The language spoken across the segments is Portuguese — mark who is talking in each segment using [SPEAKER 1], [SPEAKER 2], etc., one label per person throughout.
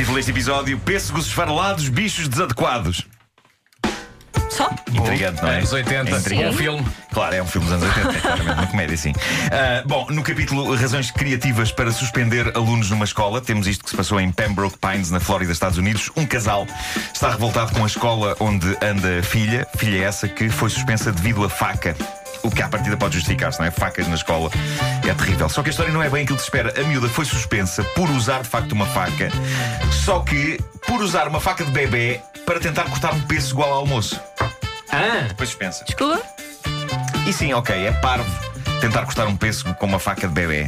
[SPEAKER 1] Título deste episódio: Pêssegos esfarelados, bichos desadequados.
[SPEAKER 2] Só?
[SPEAKER 1] Intrigante, não é?
[SPEAKER 3] Anos 80,
[SPEAKER 1] É intrigante.
[SPEAKER 3] um filme.
[SPEAKER 1] Claro, é um filme dos anos 80, é claramente uma comédia, sim. Ah, bom, no capítulo Razões Criativas para Suspender Alunos numa Escola, temos isto que se passou em Pembroke Pines, na Flórida, Estados Unidos. Um casal está revoltado com a escola onde anda a filha, filha essa que foi suspensa devido a faca. O que à partida pode justificar-se, não é? Facas na escola é terrível. Só que a história não é bem aquilo que se espera. A miúda foi suspensa por usar de facto uma faca, só que por usar uma faca de bebê para tentar cortar um pêssego ao almoço.
[SPEAKER 3] Ah!
[SPEAKER 1] Foi suspensa.
[SPEAKER 2] Desculpa?
[SPEAKER 1] E sim, ok, é parvo tentar cortar um pêssego com uma faca de bebê.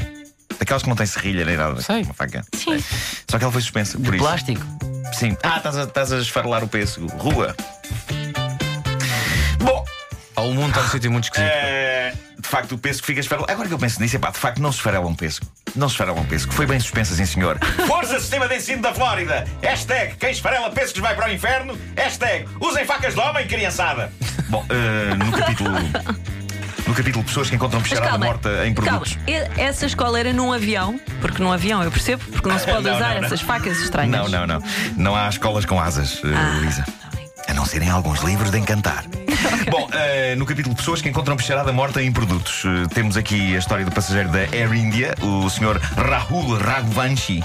[SPEAKER 1] Daquelas que não tem serrilha nem nada.
[SPEAKER 3] Sei.
[SPEAKER 1] Uma faca.
[SPEAKER 2] Sim.
[SPEAKER 1] Só que ela foi suspensa por isso.
[SPEAKER 4] Plástico.
[SPEAKER 1] Sim. Ah, estás a, estás a esfarelar o pêssego. Rua. Bom,
[SPEAKER 3] O mundo está num sítio muito esquisito.
[SPEAKER 1] eh, de facto o pêssego fica esfarelado. Agora que eu penso nisso, é pá, de facto não se esfarela um pêssego. Não se esfarela um pêssego. Foi bem suspensa, sim senhor. Força Sistema de Ensino da Flórida. Hashtag quem esfarela pêssegos vai para o inferno. Hashtag usem facas de homem, criançada. Bom, eh, no capítulo... No capítulo Pessoas que encontram
[SPEAKER 2] calma.
[SPEAKER 1] morta em
[SPEAKER 2] calma.
[SPEAKER 1] produtos.
[SPEAKER 2] E- Essa escola era num avião, porque num avião eu percebo, porque não se pode
[SPEAKER 1] Não,
[SPEAKER 2] usar
[SPEAKER 1] não, não.
[SPEAKER 2] essas facas estranhas.
[SPEAKER 1] Não, não, não. Não há escolas com asas, eh,
[SPEAKER 2] Ah,
[SPEAKER 1] Luísa.
[SPEAKER 2] tá.
[SPEAKER 1] A não serem alguns livros de encantar. Bom, eh, no capítulo Pessoas que encontram bicharada morta em produtos, eh, temos aqui a história do passageiro da Air India, o Sr. Rahul Raghuvanshi,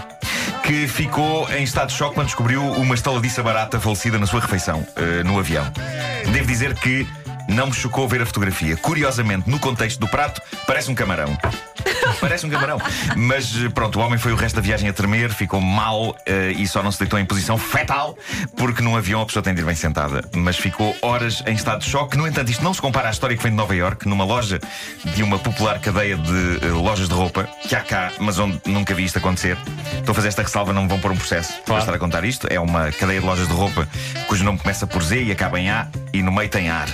[SPEAKER 1] que ficou em estado de choque quando descobriu uma estaladiça barata falecida na sua refeição, eh, no avião. Devo dizer que não me chocou ver a fotografia. Curiosamente, no contexto do prato, parece um camarão. Parece um camarão. Mas pronto, o homem foi o resto da viagem a tremer, ficou mal eh, e só não se deitou em posição fetal, porque num avião a pessoa tem de ir bem sentada. Mas ficou horas em estado de choque. No entanto, isto não se compara à história que vem de Nova York, numa loja de uma popular cadeia de eh, lojas de roupa, que há cá, mas onde nunca vi isto acontecer. Estou a fazer esta ressalva, não me vão pôr um processo para estar a contar isto. É uma cadeia de lojas de roupa cujo nome começa por Z e acaba em A e no meio tem ar.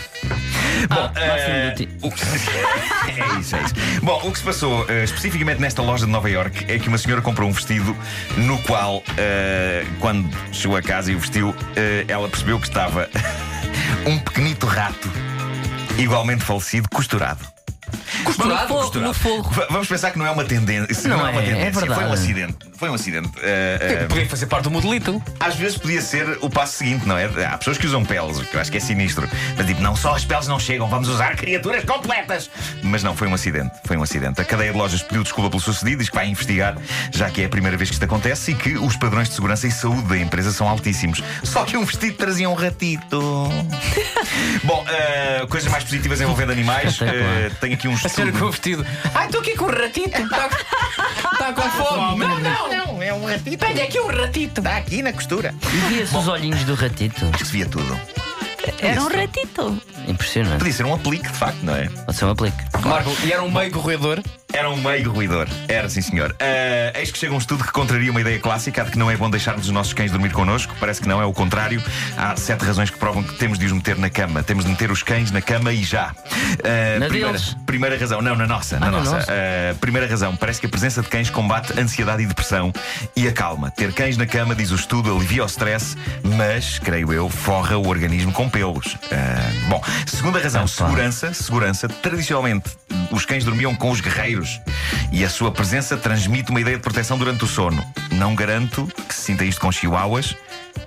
[SPEAKER 1] Bom, eh, o que- é isso, é isso. Bom, o que se passou eh, especificamente nesta loja de Nova York é que uma senhora comprou um vestido no qual, eh, quando chegou a casa e o vestiu, eh, ela percebeu que estava um pequenito rato, igualmente falecido, costurado.
[SPEAKER 2] No forro, no forro.
[SPEAKER 1] V- Vamos pensar que não é uma tendência.
[SPEAKER 4] Não
[SPEAKER 1] uma
[SPEAKER 4] é, é
[SPEAKER 1] tendência. Foi um acidente. Foi um acidente. Eh, eh,
[SPEAKER 3] Podia fazer parte do modelito.
[SPEAKER 1] às vezes podia ser o passo seguinte, não é? Há pessoas que usam peles, que eu acho que é sinistro. Mas tipo, não só as peles não chegam, vamos usar criaturas completas. Mas não, foi um acidente. Foi um acidente. A cadeia de lojas pediu desculpa pelo sucedido, diz que vai investigar, já que é a primeira vez que isto acontece e que os padrões de segurança e saúde da empresa são altíssimos. Só que um vestido trazia um ratito. Bom, eh, coisas mais positivas envolvendo animais. Eh, tenho aqui uns
[SPEAKER 3] A senhora com o vestido. Ai, estou aqui com um ratito. Está tá com fome. Não, não,
[SPEAKER 1] Não, é um ratito.
[SPEAKER 3] Tenho aqui um ratito.
[SPEAKER 1] Está aqui na costura.
[SPEAKER 4] E via-se os olhinhos do ratito.
[SPEAKER 1] Acho que se via tudo.
[SPEAKER 2] Era um ratito.
[SPEAKER 4] Impressionante.
[SPEAKER 1] Podia ser um aplique, de facto, não é?
[SPEAKER 4] Pode ser um aplique.
[SPEAKER 3] Marco, e era um meio corredor.
[SPEAKER 1] Era um meio ruidor. Era, sim, senhor. Ah, eis que chega um estudo que contraria uma ideia clássica de que não é bom deixarmos os nossos cães dormir connosco. Parece que não, é o contrário. Há sete razões que provam que temos de os meter na cama. Temos de meter os cães na cama e já. Ah,
[SPEAKER 4] Na
[SPEAKER 1] primeira,
[SPEAKER 4] deles?
[SPEAKER 1] primeira razão, não, na nossa. na
[SPEAKER 4] Ah,
[SPEAKER 1] nossa.
[SPEAKER 4] nossa.
[SPEAKER 1] Ah, primeira razão, parece que a presença de cães combate ansiedade e depressão e acalma. Ter cães na cama, diz o estudo, alivia o stress, mas, creio eu, forra o organismo com pelos. Ah, bom, segunda razão,
[SPEAKER 4] Ah,
[SPEAKER 1] segurança. Segurança. Tradicionalmente, os cães dormiam com os guerreiros e a sua presença transmite uma ideia de proteção durante o sono. Não garanto que se sinta isto com chihuahuas.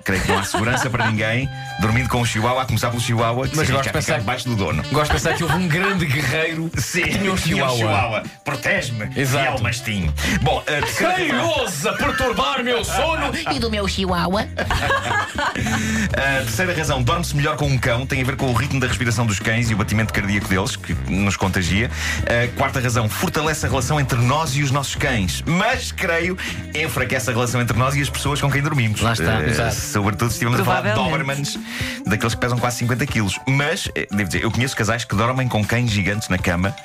[SPEAKER 1] Creio que não há segurança para ninguém dormindo com um chihuahua, a começar pelo chihuahua, que
[SPEAKER 3] Mas gosto de pensar-
[SPEAKER 1] debaixo do dono.
[SPEAKER 3] Gosto de pensar que houve um grande guerreiro
[SPEAKER 1] Sim,
[SPEAKER 3] que tinha um chihuahua.
[SPEAKER 1] Protege-me.
[SPEAKER 3] Exato.
[SPEAKER 1] E é o mastim. Bom, a terceira
[SPEAKER 3] Quem ousa perturbar meu sono?
[SPEAKER 5] E do meu chihuahua?
[SPEAKER 1] A terceira razão, dorme-se melhor com um cão, tem a ver com o ritmo da respiração dos cães e o batimento cardíaco deles, que nos contagia. A quarta razão, fortalece a relação entre nós e os nossos cães, mas, creio, enfraquece a relação entre nós e as pessoas com quem dormimos.
[SPEAKER 4] Lá está,
[SPEAKER 1] Eh,
[SPEAKER 4] exato.
[SPEAKER 1] Sobretudo se estivermos a falar de. Dobermans, daqueles que pesam quase 50 quilos. Mas, eh, devo dizer, eu conheço casais que dormem com cães gigantes na cama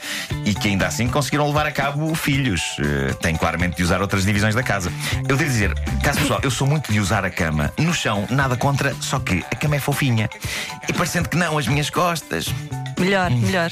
[SPEAKER 1] e que ainda assim conseguiram levar a cabo filhos. Eh, Têm claramente de usar outras divisões da casa. Eu devo dizer, caso pessoal, eu sou muito de usar a cama. No chão, nada contra, só que a cama é fofinha. E parecendo que não, as minhas costas.
[SPEAKER 2] Melhor, melhor.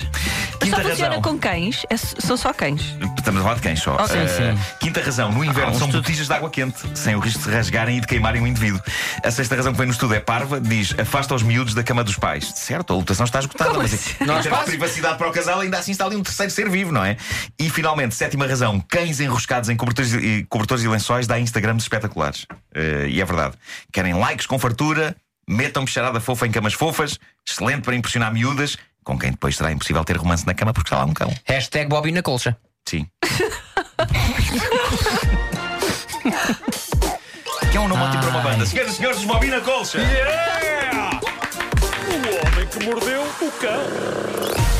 [SPEAKER 1] Quinta
[SPEAKER 2] Só funciona
[SPEAKER 1] razão.
[SPEAKER 2] com cães? É- são só cães.
[SPEAKER 1] Estamos a falar de quem só?
[SPEAKER 2] Ok.
[SPEAKER 1] Eh,
[SPEAKER 4] Sim, sim.
[SPEAKER 1] Quinta razão, no inverno
[SPEAKER 4] Ah,
[SPEAKER 1] são
[SPEAKER 4] estudo.
[SPEAKER 1] botijas de água quente, sem o risco de se rasgarem e de queimarem o indivíduo. A sexta razão que vem no estudo é parva, diz afasta os miúdos da cama dos pais. Certo, a lotação está esgotada,
[SPEAKER 2] Como
[SPEAKER 1] mas
[SPEAKER 2] assim?
[SPEAKER 1] em
[SPEAKER 3] Não
[SPEAKER 1] de
[SPEAKER 3] espaço?
[SPEAKER 1] privacidade para o casal, ainda assim está ali um terceiro ser vivo, não é? E finalmente, sétima razão, cães enroscados em cobertores e, cobertores e lençóis dá Instagrams espetaculares. Eh, e é verdade. Querem likes com fartura, metam bicharada fofa em camas fofas, excelente para impressionar miúdas, com quem depois será impossível ter romance na cama porque está lá um cão.
[SPEAKER 3] Hashtag Bobby na colcha.
[SPEAKER 1] Sim. que é um nome ótimo para uma banda. Senhoras e senhores, Bobby na colcha.
[SPEAKER 5] O homem que mordeu o cão.